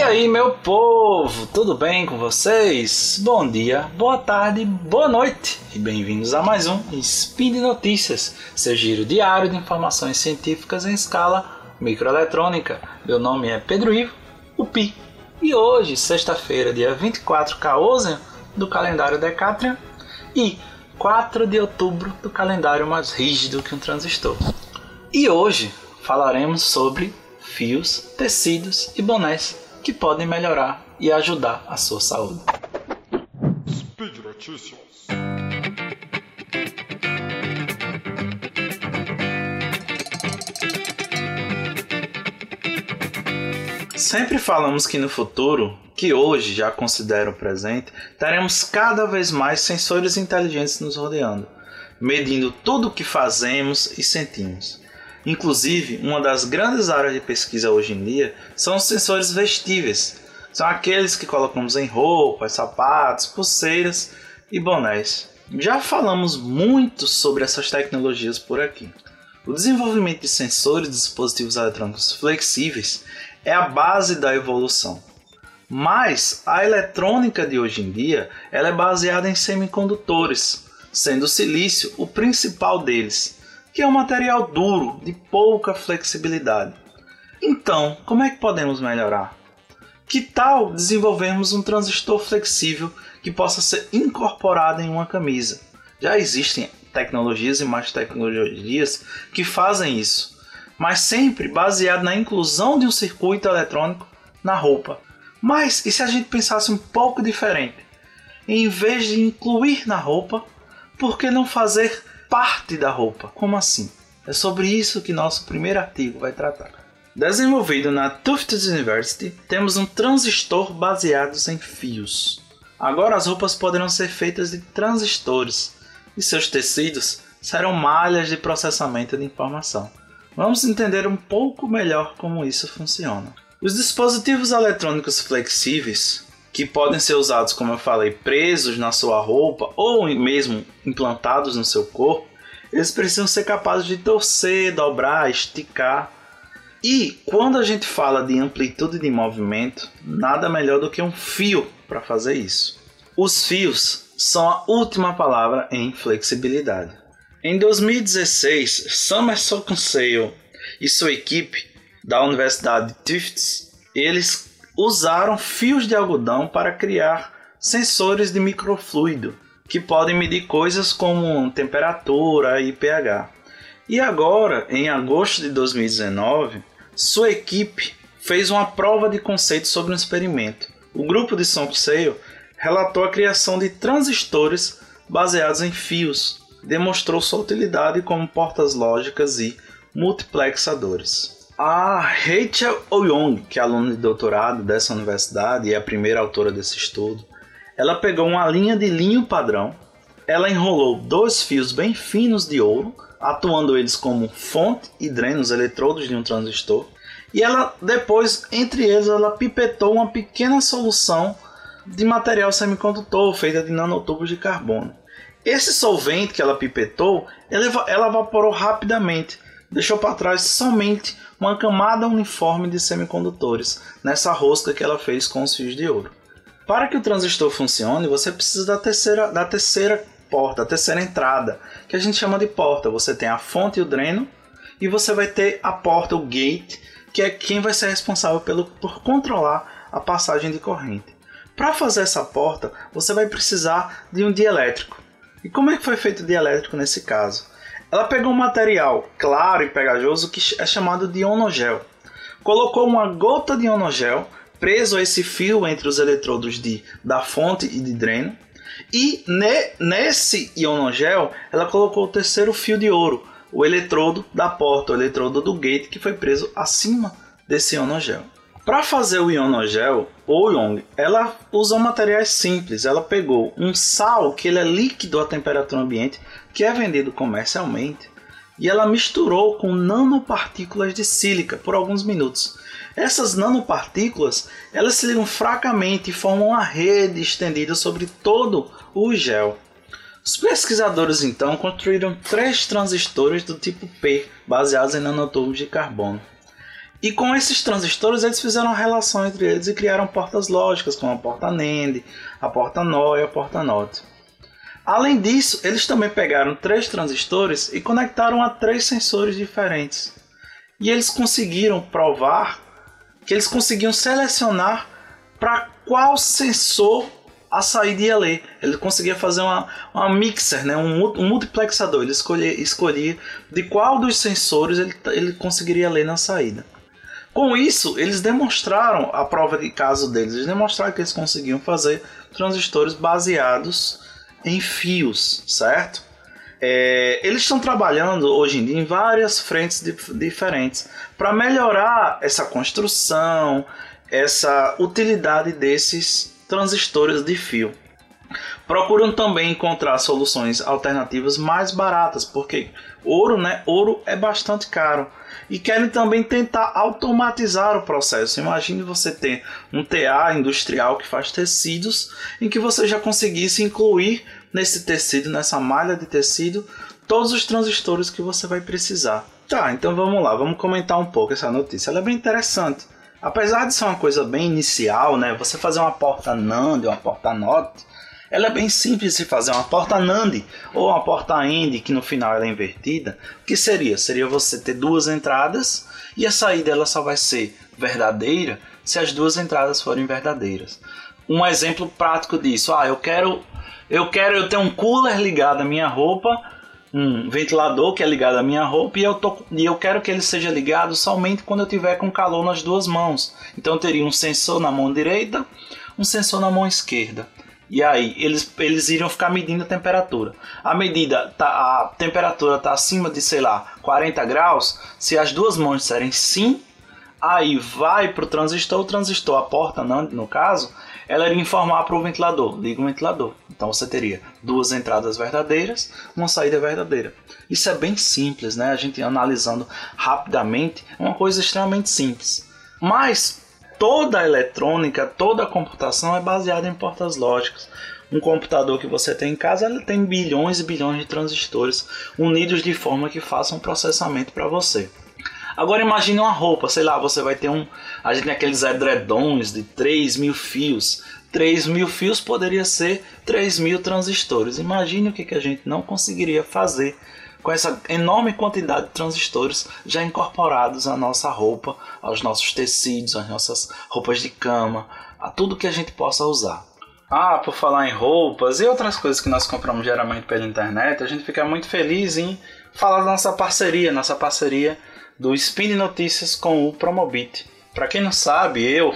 E aí, meu povo, tudo bem com vocês? Bom dia, boa tarde, boa noite e bem-vindos a mais um Spin de Notícias, seu giro diário de informações científicas em escala microeletrônica. Meu nome é Pedro Ivo, o Pi, e hoje, sexta-feira, dia 24 Caosian do calendário Decatrian e 4 de outubro do calendário mais rígido que um transistor. E hoje falaremos sobre fios, tecidos e bonés que podem melhorar e ajudar a sua saúde. Speed Notícias. Sempre falamos que no futuro, que hoje já considero presente, teremos cada vez mais sensores inteligentes nos rodeando, medindo tudo o que fazemos e sentimos. Inclusive, uma das grandes áreas de pesquisa hoje em dia são os sensores vestíveis. São aqueles que colocamos em roupas, sapatos, pulseiras e bonés. Já falamos muito sobre essas tecnologias por aqui. O desenvolvimento de sensores e dispositivos eletrônicos flexíveis é a base da evolução. Mas a eletrônica de hoje em dia ela é baseada em semicondutores, sendo o silício o principal deles que é um material duro, de pouca flexibilidade. Então, como é que podemos melhorar? Que tal desenvolvermos um transistor flexível que possa ser incorporado em uma camisa? Já existem tecnologias e mais tecnologias que fazem isso, mas sempre baseado na inclusão de um circuito eletrônico na roupa. Mas e se a gente pensasse um pouco diferente? Em vez de incluir na roupa, por que não fazer parte da roupa. Como assim? É sobre isso que nosso primeiro artigo vai tratar. Desenvolvido na Tufts University, temos um transistor baseado em fios. Agora as roupas poderão ser feitas de transistores e seus tecidos serão malhas de processamento de informação. Vamos entender um pouco melhor como isso funciona. Os dispositivos eletrônicos flexíveis, que podem ser usados, como eu falei, presos na sua roupa ou mesmo implantados no seu corpo, eles precisam ser capazes de torcer, dobrar, esticar. E quando a gente fala de amplitude de movimento, nada melhor do que um fio para fazer isso. Os fios são a última palavra em flexibilidade. Em 2016, Summerson Conseil e sua equipe da Universidade de Tufts, eles usaram fios de algodão para criar sensores de microfluido que podem medir coisas como temperatura e pH. E agora, em agosto de 2019, sua equipe fez uma prova de conceito sobre um experimento. O grupo de Sompseio relatou a criação de transistores baseados em fios, demonstrou sua utilidade como portas lógicas e multiplexadores. A Rachel Oyong, que é aluna de doutorado dessa universidade e é a primeira autora desse estudo, ela pegou uma linha de linho padrão, ela enrolou dois fios bem finos de ouro, atuando eles como fonte e dreno os eletrodos de um transistor, e ela depois, entre eles, ela pipetou uma pequena solução de material semicondutor feita de nanotubos de carbono. Esse solvente que ela pipetou, ela, ela evaporou rapidamente, deixou para trás somente uma camada uniforme de semicondutores nessa rosca que ela fez com os fios de ouro. Para que o transistor funcione, você precisa da terceira, da terceira porta, a terceira entrada, que a gente chama de porta. Você tem a fonte e o dreno, e você vai ter a porta, o gate, que é quem vai ser responsável pelo, por controlar a passagem de corrente. Para fazer essa porta, você vai precisar de um dielétrico. E como é que foi feito o dielétrico nesse caso? Ela pegou um material claro e pegajoso que é chamado de ionogel. Colocou uma gota de ionogel preso a esse fio entre os eletrodos de, da fonte e de dreno. E ne, nesse ionogel, ela colocou o terceiro fio de ouro, o eletrodo da porta, o eletrodo do gate que foi preso acima desse ionogel. Para fazer o ionogel, ou Yong, ela usou materiais simples. Ela pegou um sal que ele é líquido à temperatura ambiente, que é vendido comercialmente, e ela misturou com nanopartículas de sílica por alguns minutos. Essas nanopartículas elas se ligam fracamente e formam uma rede estendida sobre todo o gel. Os pesquisadores então construíram três transistores do tipo P, baseados em nanotubos de carbono. E com esses transistores eles fizeram uma relação entre eles e criaram portas lógicas, como a porta NAND, a porta NOR e a porta NOT. Além disso, eles também pegaram três transistores e conectaram a três sensores diferentes. E eles conseguiram provar que eles conseguiam selecionar para qual sensor a saída ia ler. Ele conseguia fazer uma, uma mixer, né? um, um multiplexador. Ele escolhia, escolhia de qual dos sensores ele, ele conseguiria ler na saída. Com isso, eles demonstraram a prova de caso deles. Eles demonstraram que eles conseguiam fazer transistores baseados em fios, certo? É, eles estão trabalhando hoje em dia em várias frentes diferentes para melhorar essa construção, essa utilidade desses transistores de fio. Procuram também encontrar soluções alternativas mais baratas, porque ouro, né? Ouro é bastante caro. E querem também tentar automatizar o processo. Imagine você ter um TA industrial que faz tecidos, em que você já conseguisse incluir nesse tecido, nessa malha de tecido, todos os transistores que você vai precisar. Tá, então vamos lá, vamos comentar um pouco essa notícia. Ela é bem interessante. Apesar de ser uma coisa bem inicial, né? Você fazer uma porta NAND, uma porta NOT, ela é bem simples de fazer. Uma porta NAND ou uma porta AND, que no final ela é invertida. O que seria? Seria você ter duas entradas e a saída ela só vai ser verdadeira se as duas entradas forem verdadeiras. Um exemplo prático disso, ah, eu quero eu quero eu ter um cooler ligado à minha roupa um ventilador que é ligado à minha roupa e eu, tô, e eu quero que ele seja ligado somente quando eu tiver com calor nas duas mãos. Então eu teria um sensor na mão direita, um sensor na mão esquerda. E aí eles, eles iriam ficar medindo a temperatura. A medida tá, a temperatura está acima de sei lá 40 graus. Se as duas mãos disserem sim, aí vai para o transistor, o transistor, a porta não, no caso, ela iria informar para o ventilador, liga o ventilador. Então você teria duas entradas verdadeiras, uma saída verdadeira. Isso é bem simples, né? A gente analisando rapidamente, é uma coisa extremamente simples. Mas toda a eletrônica, toda a computação é baseada em portas lógicas. Um computador que você tem em casa ele tem bilhões e bilhões de transistores unidos de forma que façam um processamento para você. Agora imagine uma roupa, sei lá, você vai ter um. A gente tem aqueles edredons de 3 mil fios. 3 mil fios poderia ser 3 mil transistores. Imagine o que, que a gente não conseguiria fazer com essa enorme quantidade de transistores já incorporados à nossa roupa, aos nossos tecidos, às nossas roupas de cama, a tudo que a gente possa usar. Ah, por falar em roupas e outras coisas que nós compramos geralmente pela internet, a gente fica muito feliz em falar da nossa parceria, nossa parceria do Spin Notícias com o Promobit. Para quem não sabe, eu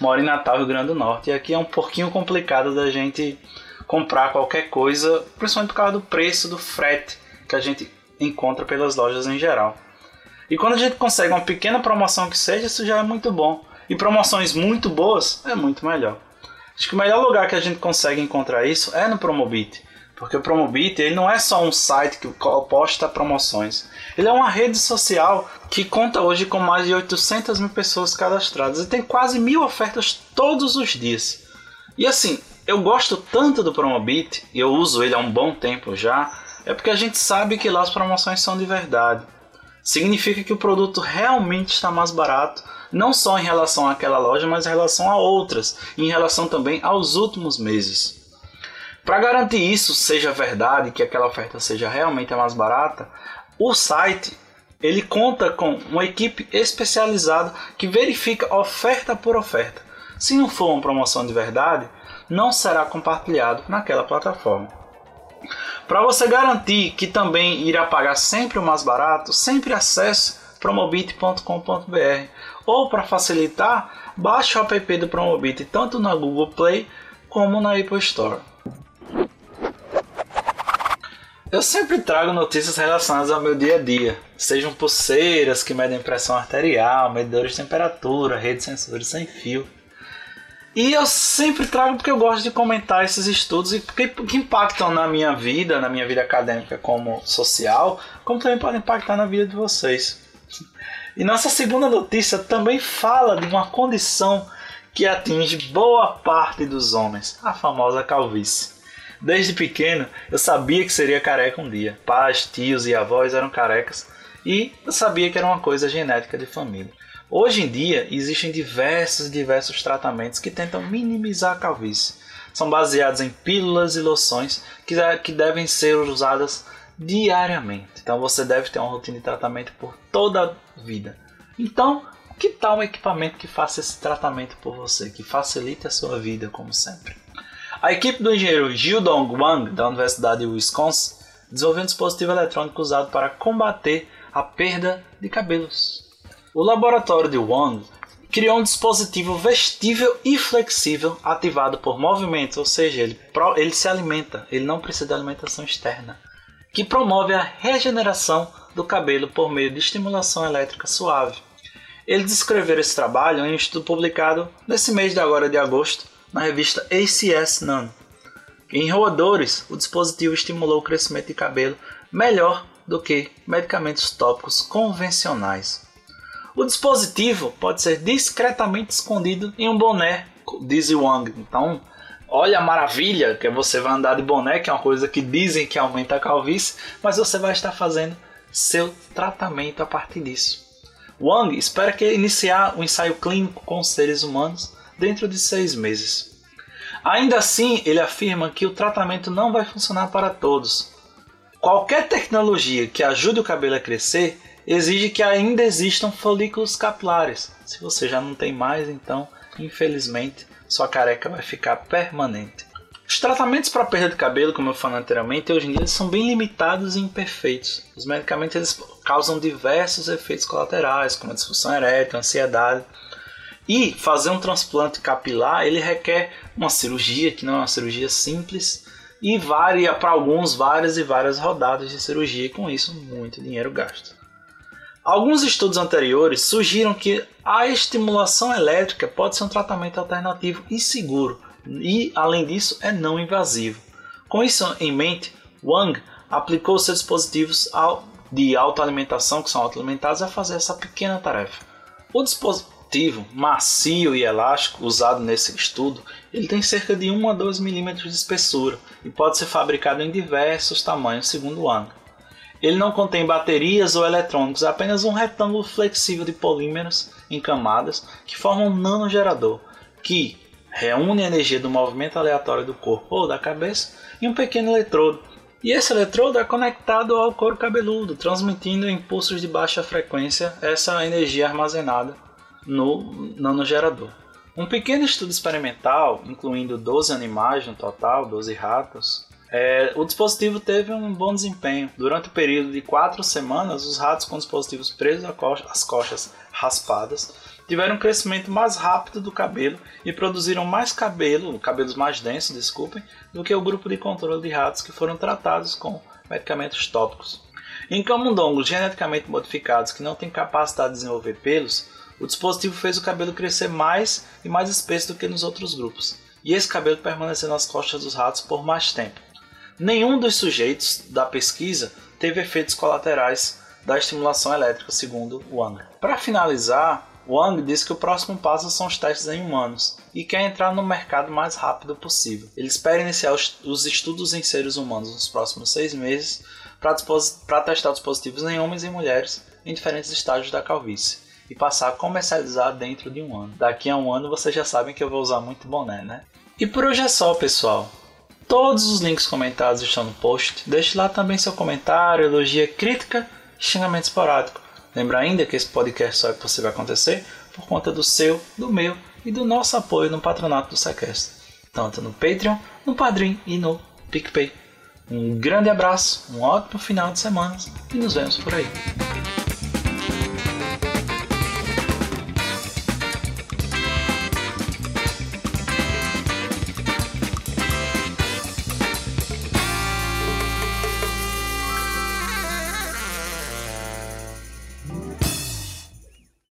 moro em Natal, Rio Grande do Norte, e aqui é um pouquinho complicado da gente comprar qualquer coisa, principalmente por causa do preço do frete que a gente encontra pelas lojas em geral. E quando a gente consegue uma pequena promoção que seja, isso já é muito bom. E promoções muito boas é muito melhor. Acho que o melhor lugar que a gente consegue encontrar isso é no Promobit. Porque o Promobit ele não é só um site que posta promoções. Ele é uma rede social que conta hoje com mais de 800 mil pessoas cadastradas e tem quase mil ofertas todos os dias. E assim, eu gosto tanto do Promobit e eu uso ele há um bom tempo já, é porque a gente sabe que lá as promoções são de verdade. Significa que o produto realmente está mais barato, não só em relação àquela loja, mas em relação a outras, e em relação também aos últimos meses. Para garantir isso seja verdade, que aquela oferta seja realmente a mais barata, o site ele conta com uma equipe especializada que verifica oferta por oferta. Se não for uma promoção de verdade, não será compartilhado naquela plataforma. Para você garantir que também irá pagar sempre o mais barato, sempre acesse promobit.com.br ou para facilitar, baixe o app do Promobit tanto na Google Play como na Apple Store. Eu sempre trago notícias relacionadas ao meu dia a dia, sejam pulseiras que medem pressão arterial, medidores de temperatura, redes sensores sem fio. E eu sempre trago porque eu gosto de comentar esses estudos e que, que impactam na minha vida, na minha vida acadêmica como social, como também podem impactar na vida de vocês. E nossa segunda notícia também fala de uma condição que atinge boa parte dos homens, a famosa calvície. Desde pequeno eu sabia que seria careca um dia. Pais, tios e avós eram carecas e eu sabia que era uma coisa genética de família. Hoje em dia existem diversos diversos tratamentos que tentam minimizar a calvície. São baseados em pílulas e loções que, que devem ser usadas diariamente. Então você deve ter uma rotina de tratamento por toda a vida. Então, que tal um equipamento que faça esse tratamento por você, que facilite a sua vida, como sempre? A equipe do engenheiro Gildong Wang, da Universidade de Wisconsin, desenvolveu um dispositivo eletrônico usado para combater a perda de cabelos. O laboratório de Wang criou um dispositivo vestível e flexível ativado por movimentos, ou seja, ele, ele se alimenta, ele não precisa de alimentação externa, que promove a regeneração do cabelo por meio de estimulação elétrica suave. Ele descreveu esse trabalho em um estudo publicado nesse mês de agora de agosto na revista ACS Nano. Em roedores, o dispositivo estimulou o crescimento de cabelo melhor do que medicamentos tópicos convencionais. O dispositivo pode ser discretamente escondido em um boné, diz Wang. Então, olha a maravilha que você vai andar de boné, que é uma coisa que dizem que aumenta a calvície, mas você vai estar fazendo seu tratamento a partir disso. Wang espera que iniciar o um ensaio clínico com seres humanos dentro de seis meses. Ainda assim, ele afirma que o tratamento não vai funcionar para todos. Qualquer tecnologia que ajude o cabelo a crescer exige que ainda existam folículos capilares. Se você já não tem mais, então, infelizmente, sua careca vai ficar permanente. Os tratamentos para perda de cabelo, como eu falei anteriormente, hoje em dia são bem limitados e imperfeitos. Os medicamentos eles causam diversos efeitos colaterais, como a disfunção erétil, ansiedade. E fazer um transplante capilar, ele requer uma cirurgia, que não é uma cirurgia simples, e varia para alguns várias e várias rodadas de cirurgia, e com isso muito dinheiro gasto. Alguns estudos anteriores sugiram que a estimulação elétrica pode ser um tratamento alternativo e seguro, e além disso é não invasivo. Com isso em mente, Wang aplicou seus dispositivos de autoalimentação, que são autoalimentados, a fazer essa pequena tarefa. O dispositivo macio e elástico usado nesse estudo, ele tem cerca de 1 a 2 milímetros de espessura e pode ser fabricado em diversos tamanhos, segundo Wang. Ele não contém baterias ou eletrônicos, apenas um retângulo flexível de polímeros em camadas que formam um nanogerador, que reúne a energia do movimento aleatório do corpo ou da cabeça em um pequeno eletrodo. E esse eletrodo é conectado ao couro cabeludo, transmitindo impulsos de baixa frequência essa energia armazenada no nanogerador. Um pequeno estudo experimental, incluindo 12 animais no total, 12 ratos, é, o dispositivo teve um bom desempenho. Durante o período de quatro semanas, os ratos com dispositivos presos às coxas raspadas tiveram um crescimento mais rápido do cabelo e produziram mais cabelo, cabelos mais densos, desculpem, do que o grupo de controle de ratos que foram tratados com medicamentos tópicos. Em camundongos geneticamente modificados que não têm capacidade de desenvolver pelos, o dispositivo fez o cabelo crescer mais e mais espesso do que nos outros grupos, e esse cabelo permaneceu nas costas dos ratos por mais tempo. Nenhum dos sujeitos da pesquisa teve efeitos colaterais da estimulação elétrica, segundo Wang. Para finalizar, Wang disse que o próximo passo são os testes em humanos e quer entrar no mercado o mais rápido possível. Ele espera iniciar os, os estudos em seres humanos nos próximos seis meses para testar dispositivos em homens e mulheres em diferentes estágios da calvície e passar a comercializar dentro de um ano. Daqui a um ano vocês já sabem que eu vou usar muito boné, né? E por hoje é só, pessoal. Todos os links comentados estão no post. Deixe lá também seu comentário, elogia, crítica xingamento esporádico. Lembra ainda que esse podcast só é possível acontecer por conta do seu, do meu e do nosso apoio no patronato do Sequest, tanto no Patreon, no Padrim e no PicPay. Um grande abraço, um ótimo final de semana e nos vemos por aí.